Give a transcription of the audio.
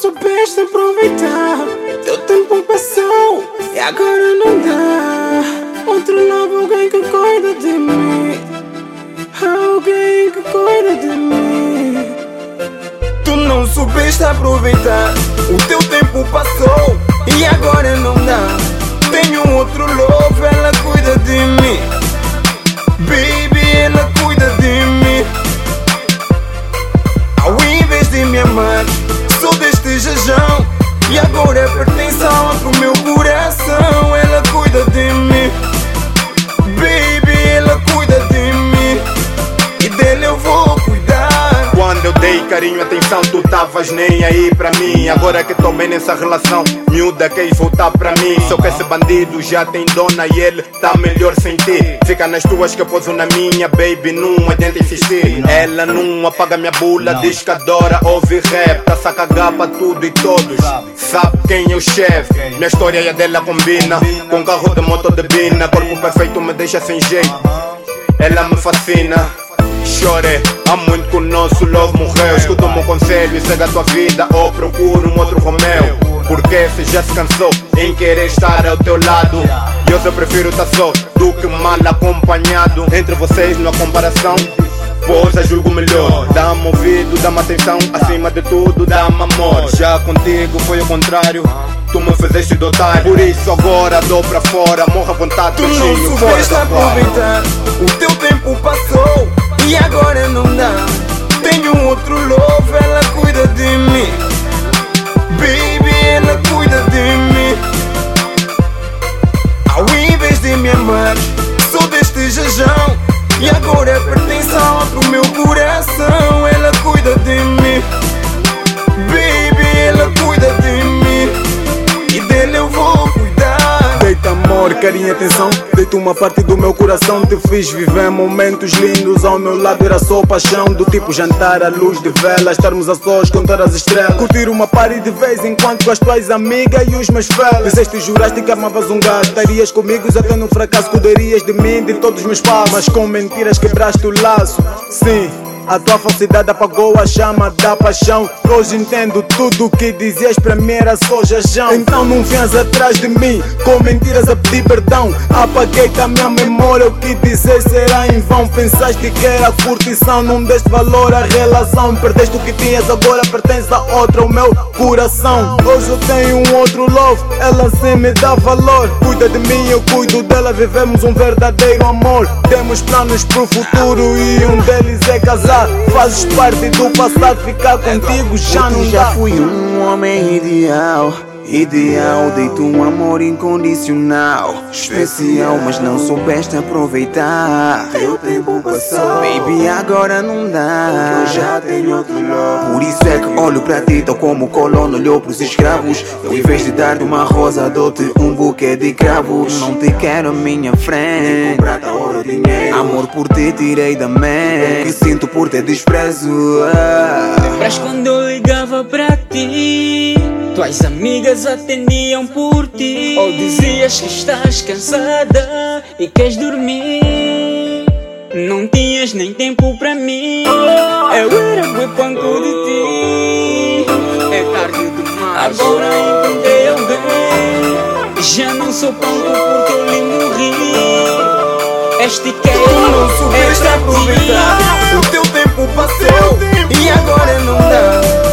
soubeste aproveitar. Teu tempo passou e agora não dá. Outro novo alguém que cuida de mim. Alguém que cuida de mim. Tu não soubeste aproveitar. O teu tempo passou e agora não dá. Tenho outro love, ela dei carinho, atenção, tu tavas nem aí pra mim. Agora que bem nessa relação, miúda queres voltar pra mim. Só que esse bandido já tem dona e ele tá melhor sem ti. Fica nas tuas que eu poso na minha, baby, não adianta insistir. Ela não apaga minha bula, diz que adora ouvir rap. Tá a cagar pra tudo e todos. Sabe quem é o chefe? Minha história e a dela combina. Com carro de moto de bina, corpo perfeito me deixa sem jeito. Ela me fascina. Chore, há muito que o nosso love morreu. Escuta o meu conselho e segue a tua vida. Ou procura um outro Romeu. Porque se já se cansou em querer estar ao teu lado. E eu só prefiro estar só do que mal acompanhado. Entre vocês, não há comparação. Pois a julgo melhor. Dá-me ouvido, dá-me atenção. Acima de tudo, dá-me amor. Já contigo foi o contrário. Tu me fizeste dotar. Por isso agora dou pra fora. Morra à vontade, Tu não soubeste aproveitar. O teu tempo passou e agora não dá. Tenho outro love, ela cuida de mim. Amor, e atenção. Deito uma parte do meu coração. Te fiz viver momentos lindos. Ao meu lado era só paixão. Do tipo jantar à luz de vela. Estarmos a sós, contar as estrelas. Curtir uma party de vez em quando com as tuas amigas e os meus fellas. Disseste juraste que amavas um gato. Estarias comigo até no fracasso. Cuidarias de mim, de todos os meus passos. Mas com mentiras quebraste o laço. Sim. A tua falsidade apagou a chama da paixão. Hoje entendo tudo o que dizias pra mim era só jajão. Então não venhas atrás de mim com mentiras a pedir perdão. Apaguei da minha memória o que dizer será em vão. Pensaste que era curtição, não deste valor à relação. Perdeste o que tinhas, agora pertence a outra, o meu coração. Hoje eu tenho um outro love, ela sim me dá valor. Cuida de mim, eu cuido dela, vivemos um verdadeiro amor. Temos planos pro futuro e um deles é casar. Fazes parte do passado, ficar contigo já não já dá. fui um homem ideal. Ideal, dei-te um amor incondicional. Especial, mas não soubeste aproveitar. Teu tempo passou, baby, agora não dá. Eu já tenho outro love. Por isso é que olho pra ti, tal como o colono olhou pros escravos. Eu, em vez de dar-te uma rosa, dou-te um buquê de cravos. Não te quero à minha frente. prata, ouro, dinheiro. Amor por ti, tirei da mente. O que sinto por ter desprezo. Ah. Lembras quando eu ligava pra ti? Tuas amigas atendiam por ti. Ou dizias que estás cansada e queres dormir. Não tinhas nem tempo pra mim. Eu era boi panco de ti. É tarde demais. Agora encontrei alguém. Já não sou panco porque eu lhe morri. Este que é soubeste é pra aproveitar. ti. O teu tempo passou e agora não dá.